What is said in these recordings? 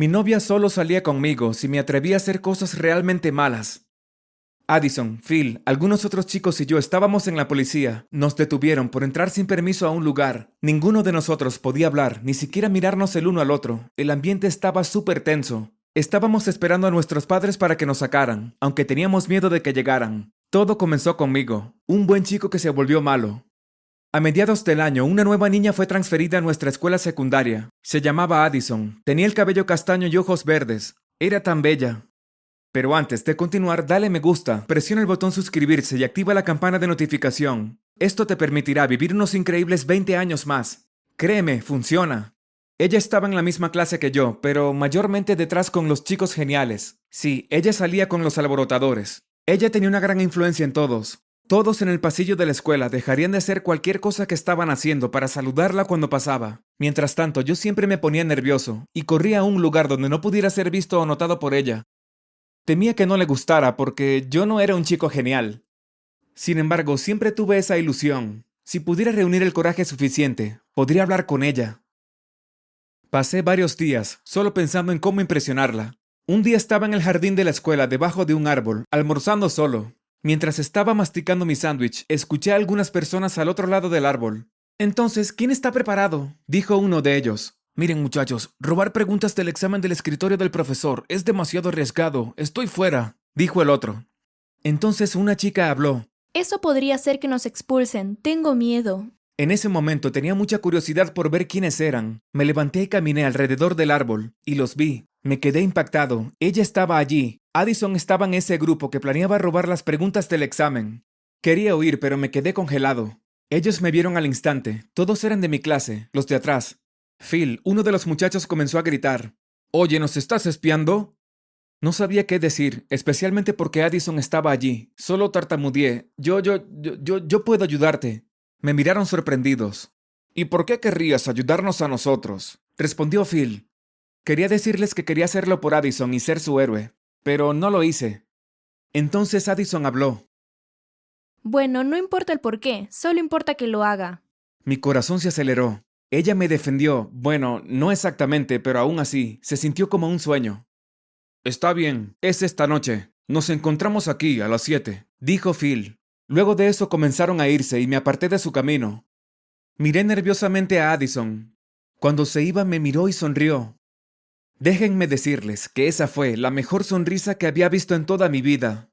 Mi novia solo salía conmigo si me atrevía a hacer cosas realmente malas. Addison, Phil, algunos otros chicos y yo estábamos en la policía. Nos detuvieron por entrar sin permiso a un lugar. Ninguno de nosotros podía hablar, ni siquiera mirarnos el uno al otro. El ambiente estaba súper tenso. Estábamos esperando a nuestros padres para que nos sacaran, aunque teníamos miedo de que llegaran. Todo comenzó conmigo, un buen chico que se volvió malo. A mediados del año, una nueva niña fue transferida a nuestra escuela secundaria. Se llamaba Addison. Tenía el cabello castaño y ojos verdes. Era tan bella. Pero antes de continuar, dale me gusta, presiona el botón suscribirse y activa la campana de notificación. Esto te permitirá vivir unos increíbles 20 años más. Créeme, funciona. Ella estaba en la misma clase que yo, pero mayormente detrás con los chicos geniales. Sí, ella salía con los alborotadores. Ella tenía una gran influencia en todos. Todos en el pasillo de la escuela dejarían de hacer cualquier cosa que estaban haciendo para saludarla cuando pasaba. Mientras tanto, yo siempre me ponía nervioso y corría a un lugar donde no pudiera ser visto o notado por ella. Temía que no le gustara porque yo no era un chico genial. Sin embargo, siempre tuve esa ilusión. Si pudiera reunir el coraje suficiente, podría hablar con ella. Pasé varios días solo pensando en cómo impresionarla. Un día estaba en el jardín de la escuela debajo de un árbol, almorzando solo. Mientras estaba masticando mi sándwich, escuché a algunas personas al otro lado del árbol. Entonces, ¿quién está preparado? dijo uno de ellos. Miren muchachos, robar preguntas del examen del escritorio del profesor es demasiado arriesgado. Estoy fuera, dijo el otro. Entonces una chica habló. Eso podría hacer que nos expulsen. Tengo miedo. En ese momento tenía mucha curiosidad por ver quiénes eran. Me levanté y caminé alrededor del árbol, y los vi. Me quedé impactado. Ella estaba allí. Addison estaba en ese grupo que planeaba robar las preguntas del examen. Quería huir, pero me quedé congelado. Ellos me vieron al instante. Todos eran de mi clase, los de atrás. Phil, uno de los muchachos comenzó a gritar. Oye, ¿nos estás espiando? No sabía qué decir, especialmente porque Addison estaba allí. Solo tartamudeé. Yo, yo, yo, yo, yo puedo ayudarte. Me miraron sorprendidos. ¿Y por qué querrías ayudarnos a nosotros? Respondió Phil. Quería decirles que quería hacerlo por Addison y ser su héroe, pero no lo hice. Entonces Addison habló. Bueno, no importa el por qué, solo importa que lo haga. Mi corazón se aceleró. Ella me defendió. Bueno, no exactamente, pero aún así, se sintió como un sueño. Está bien, es esta noche. Nos encontramos aquí a las siete, dijo Phil. Luego de eso comenzaron a irse y me aparté de su camino. Miré nerviosamente a Addison. Cuando se iba me miró y sonrió. Déjenme decirles que esa fue la mejor sonrisa que había visto en toda mi vida.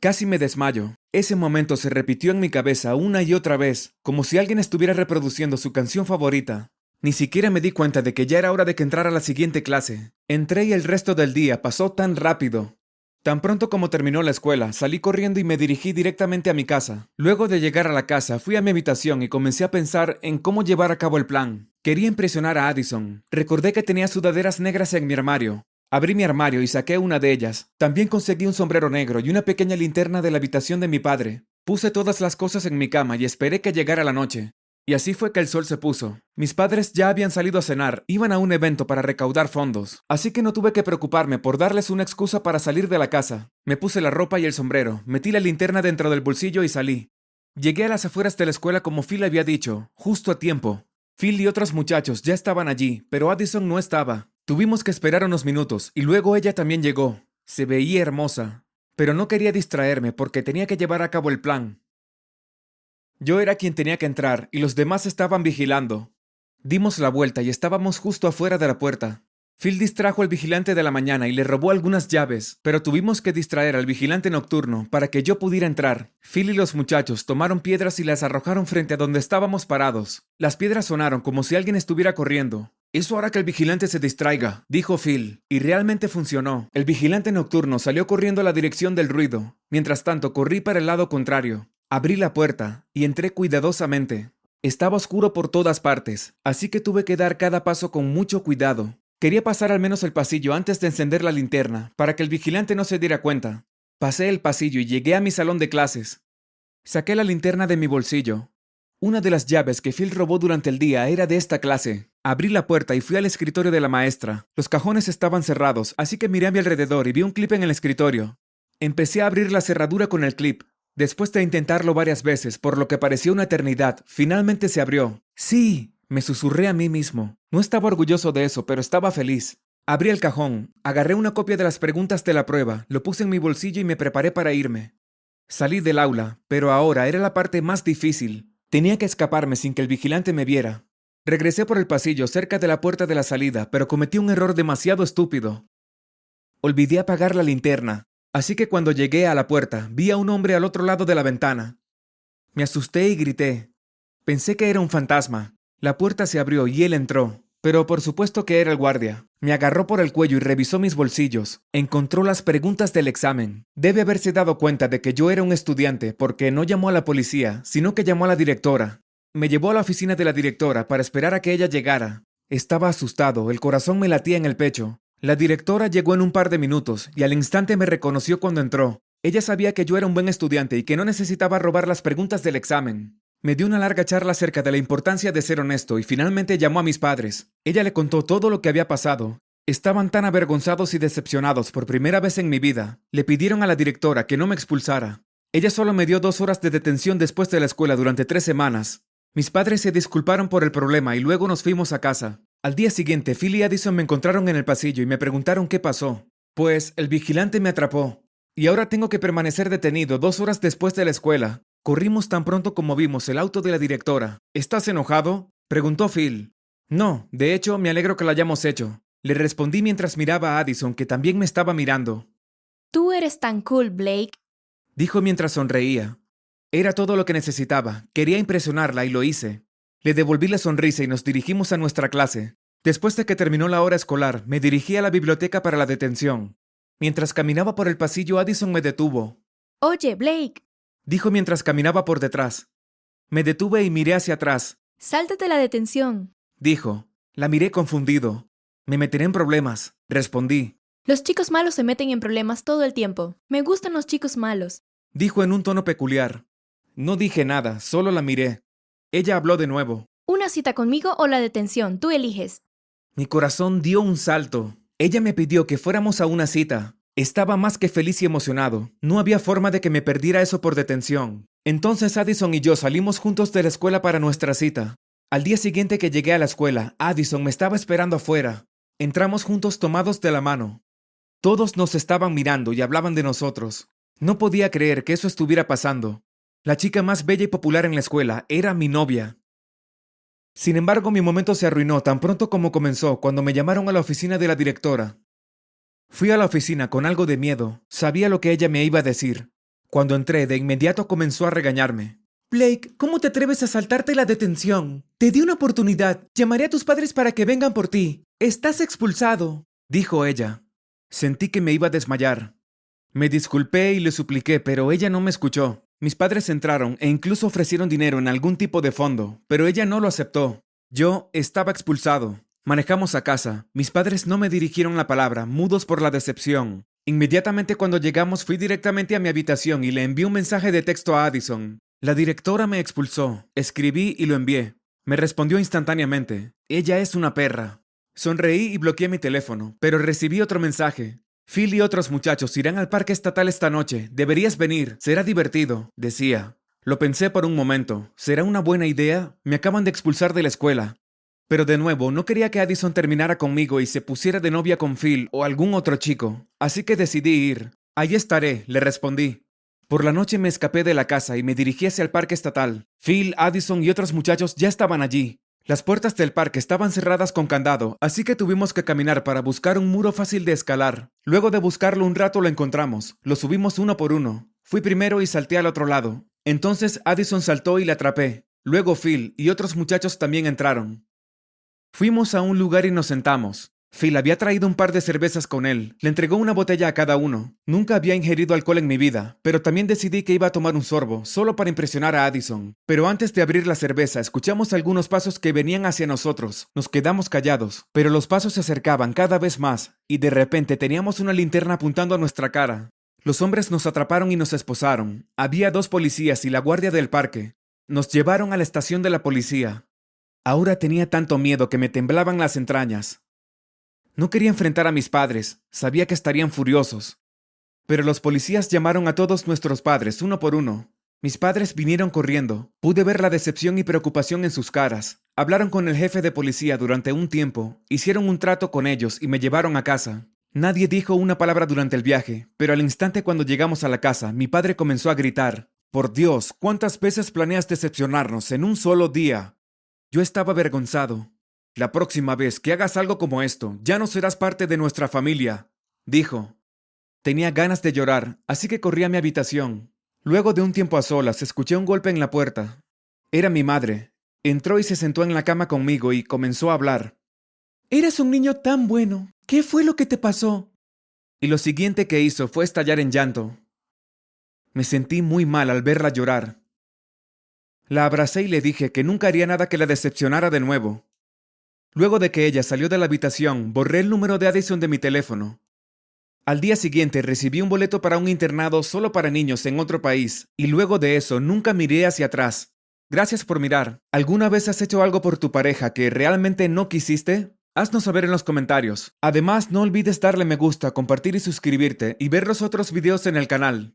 Casi me desmayo. Ese momento se repitió en mi cabeza una y otra vez, como si alguien estuviera reproduciendo su canción favorita. Ni siquiera me di cuenta de que ya era hora de que entrara a la siguiente clase. Entré y el resto del día pasó tan rápido. Tan pronto como terminó la escuela, salí corriendo y me dirigí directamente a mi casa. Luego de llegar a la casa, fui a mi habitación y comencé a pensar en cómo llevar a cabo el plan. Quería impresionar a Addison. Recordé que tenía sudaderas negras en mi armario, Abrí mi armario y saqué una de ellas. También conseguí un sombrero negro y una pequeña linterna de la habitación de mi padre. Puse todas las cosas en mi cama y esperé que llegara la noche. Y así fue que el sol se puso. Mis padres ya habían salido a cenar, iban a un evento para recaudar fondos, así que no tuve que preocuparme por darles una excusa para salir de la casa. Me puse la ropa y el sombrero, metí la linterna dentro del bolsillo y salí. Llegué a las afueras de la escuela como Phil había dicho, justo a tiempo. Phil y otros muchachos ya estaban allí, pero Addison no estaba. Tuvimos que esperar unos minutos y luego ella también llegó. Se veía hermosa, pero no quería distraerme porque tenía que llevar a cabo el plan. Yo era quien tenía que entrar y los demás estaban vigilando. Dimos la vuelta y estábamos justo afuera de la puerta. Phil distrajo al vigilante de la mañana y le robó algunas llaves, pero tuvimos que distraer al vigilante nocturno para que yo pudiera entrar. Phil y los muchachos tomaron piedras y las arrojaron frente a donde estábamos parados. Las piedras sonaron como si alguien estuviera corriendo. Eso hará que el vigilante se distraiga, dijo Phil, y realmente funcionó. El vigilante nocturno salió corriendo a la dirección del ruido. Mientras tanto, corrí para el lado contrario. Abrí la puerta y entré cuidadosamente. Estaba oscuro por todas partes, así que tuve que dar cada paso con mucho cuidado. Quería pasar al menos el pasillo antes de encender la linterna, para que el vigilante no se diera cuenta. Pasé el pasillo y llegué a mi salón de clases. Saqué la linterna de mi bolsillo, una de las llaves que Phil robó durante el día era de esta clase. Abrí la puerta y fui al escritorio de la maestra. Los cajones estaban cerrados, así que miré a mi alrededor y vi un clip en el escritorio. Empecé a abrir la cerradura con el clip. Después de intentarlo varias veces, por lo que parecía una eternidad, finalmente se abrió. Sí, me susurré a mí mismo. No estaba orgulloso de eso, pero estaba feliz. Abrí el cajón, agarré una copia de las preguntas de la prueba, lo puse en mi bolsillo y me preparé para irme. Salí del aula, pero ahora era la parte más difícil. Tenía que escaparme sin que el vigilante me viera. Regresé por el pasillo cerca de la puerta de la salida, pero cometí un error demasiado estúpido. Olvidé apagar la linterna, así que cuando llegué a la puerta vi a un hombre al otro lado de la ventana. Me asusté y grité. Pensé que era un fantasma. La puerta se abrió y él entró. Pero por supuesto que era el guardia. Me agarró por el cuello y revisó mis bolsillos. Encontró las preguntas del examen. Debe haberse dado cuenta de que yo era un estudiante porque no llamó a la policía, sino que llamó a la directora. Me llevó a la oficina de la directora para esperar a que ella llegara. Estaba asustado, el corazón me latía en el pecho. La directora llegó en un par de minutos y al instante me reconoció cuando entró. Ella sabía que yo era un buen estudiante y que no necesitaba robar las preguntas del examen. Me dio una larga charla acerca de la importancia de ser honesto y finalmente llamó a mis padres. Ella le contó todo lo que había pasado. Estaban tan avergonzados y decepcionados por primera vez en mi vida. Le pidieron a la directora que no me expulsara. Ella solo me dio dos horas de detención después de la escuela durante tres semanas. Mis padres se disculparon por el problema y luego nos fuimos a casa. Al día siguiente, Phil y Addison me encontraron en el pasillo y me preguntaron qué pasó. Pues el vigilante me atrapó. Y ahora tengo que permanecer detenido dos horas después de la escuela. Corrimos tan pronto como vimos el auto de la directora. ¿Estás enojado? preguntó Phil. No, de hecho, me alegro que lo hayamos hecho. Le respondí mientras miraba a Addison, que también me estaba mirando. Tú eres tan cool, Blake. Dijo mientras sonreía. Era todo lo que necesitaba. Quería impresionarla y lo hice. Le devolví la sonrisa y nos dirigimos a nuestra clase. Después de que terminó la hora escolar, me dirigí a la biblioteca para la detención. Mientras caminaba por el pasillo, Addison me detuvo. Oye, Blake, dijo mientras caminaba por detrás. Me detuve y miré hacia atrás. Sáltate la detención, dijo. La miré confundido. Me meteré en problemas, respondí. Los chicos malos se meten en problemas todo el tiempo. Me gustan los chicos malos, dijo en un tono peculiar. No dije nada, solo la miré. Ella habló de nuevo. Una cita conmigo o la detención, tú eliges. Mi corazón dio un salto. Ella me pidió que fuéramos a una cita. Estaba más que feliz y emocionado. No había forma de que me perdiera eso por detención. Entonces Addison y yo salimos juntos de la escuela para nuestra cita. Al día siguiente que llegué a la escuela, Addison me estaba esperando afuera. Entramos juntos tomados de la mano. Todos nos estaban mirando y hablaban de nosotros. No podía creer que eso estuviera pasando. La chica más bella y popular en la escuela era mi novia. Sin embargo, mi momento se arruinó tan pronto como comenzó cuando me llamaron a la oficina de la directora. Fui a la oficina con algo de miedo. Sabía lo que ella me iba a decir. Cuando entré, de inmediato comenzó a regañarme. Blake, ¿cómo te atreves a saltarte la detención? Te di una oportunidad. Llamaré a tus padres para que vengan por ti. Estás expulsado, dijo ella. Sentí que me iba a desmayar. Me disculpé y le supliqué, pero ella no me escuchó. Mis padres entraron e incluso ofrecieron dinero en algún tipo de fondo, pero ella no lo aceptó. Yo estaba expulsado. Manejamos a casa. Mis padres no me dirigieron la palabra, mudos por la decepción. Inmediatamente cuando llegamos fui directamente a mi habitación y le envié un mensaje de texto a Addison. La directora me expulsó. Escribí y lo envié. Me respondió instantáneamente. Ella es una perra. Sonreí y bloqueé mi teléfono, pero recibí otro mensaje. Phil y otros muchachos irán al parque estatal esta noche. Deberías venir. Será divertido, decía. Lo pensé por un momento. ¿Será una buena idea? Me acaban de expulsar de la escuela. Pero de nuevo, no quería que Addison terminara conmigo y se pusiera de novia con Phil o algún otro chico, así que decidí ir. Allí estaré, le respondí. Por la noche me escapé de la casa y me dirigí hacia el parque estatal. Phil, Addison y otros muchachos ya estaban allí. Las puertas del parque estaban cerradas con candado, así que tuvimos que caminar para buscar un muro fácil de escalar. Luego de buscarlo un rato lo encontramos. Lo subimos uno por uno. Fui primero y salté al otro lado. Entonces Addison saltó y le atrapé. Luego Phil y otros muchachos también entraron. Fuimos a un lugar y nos sentamos. Phil había traído un par de cervezas con él. Le entregó una botella a cada uno. Nunca había ingerido alcohol en mi vida, pero también decidí que iba a tomar un sorbo, solo para impresionar a Addison. Pero antes de abrir la cerveza, escuchamos algunos pasos que venían hacia nosotros. Nos quedamos callados, pero los pasos se acercaban cada vez más, y de repente teníamos una linterna apuntando a nuestra cara. Los hombres nos atraparon y nos esposaron. Había dos policías y la guardia del parque. Nos llevaron a la estación de la policía. Ahora tenía tanto miedo que me temblaban las entrañas. No quería enfrentar a mis padres, sabía que estarían furiosos. Pero los policías llamaron a todos nuestros padres, uno por uno. Mis padres vinieron corriendo. Pude ver la decepción y preocupación en sus caras. Hablaron con el jefe de policía durante un tiempo, hicieron un trato con ellos y me llevaron a casa. Nadie dijo una palabra durante el viaje, pero al instante cuando llegamos a la casa, mi padre comenzó a gritar, Por Dios, ¿cuántas veces planeas decepcionarnos en un solo día? Yo estaba avergonzado. La próxima vez que hagas algo como esto, ya no serás parte de nuestra familia, dijo. Tenía ganas de llorar, así que corrí a mi habitación. Luego de un tiempo a solas, escuché un golpe en la puerta. Era mi madre. Entró y se sentó en la cama conmigo y comenzó a hablar. Eras un niño tan bueno. ¿Qué fue lo que te pasó? Y lo siguiente que hizo fue estallar en llanto. Me sentí muy mal al verla llorar. La abracé y le dije que nunca haría nada que la decepcionara de nuevo. Luego de que ella salió de la habitación, borré el número de Addison de mi teléfono. Al día siguiente recibí un boleto para un internado solo para niños en otro país, y luego de eso nunca miré hacia atrás. Gracias por mirar. ¿Alguna vez has hecho algo por tu pareja que realmente no quisiste? Haznos saber en los comentarios. Además, no olvides darle me gusta, compartir y suscribirte y ver los otros videos en el canal.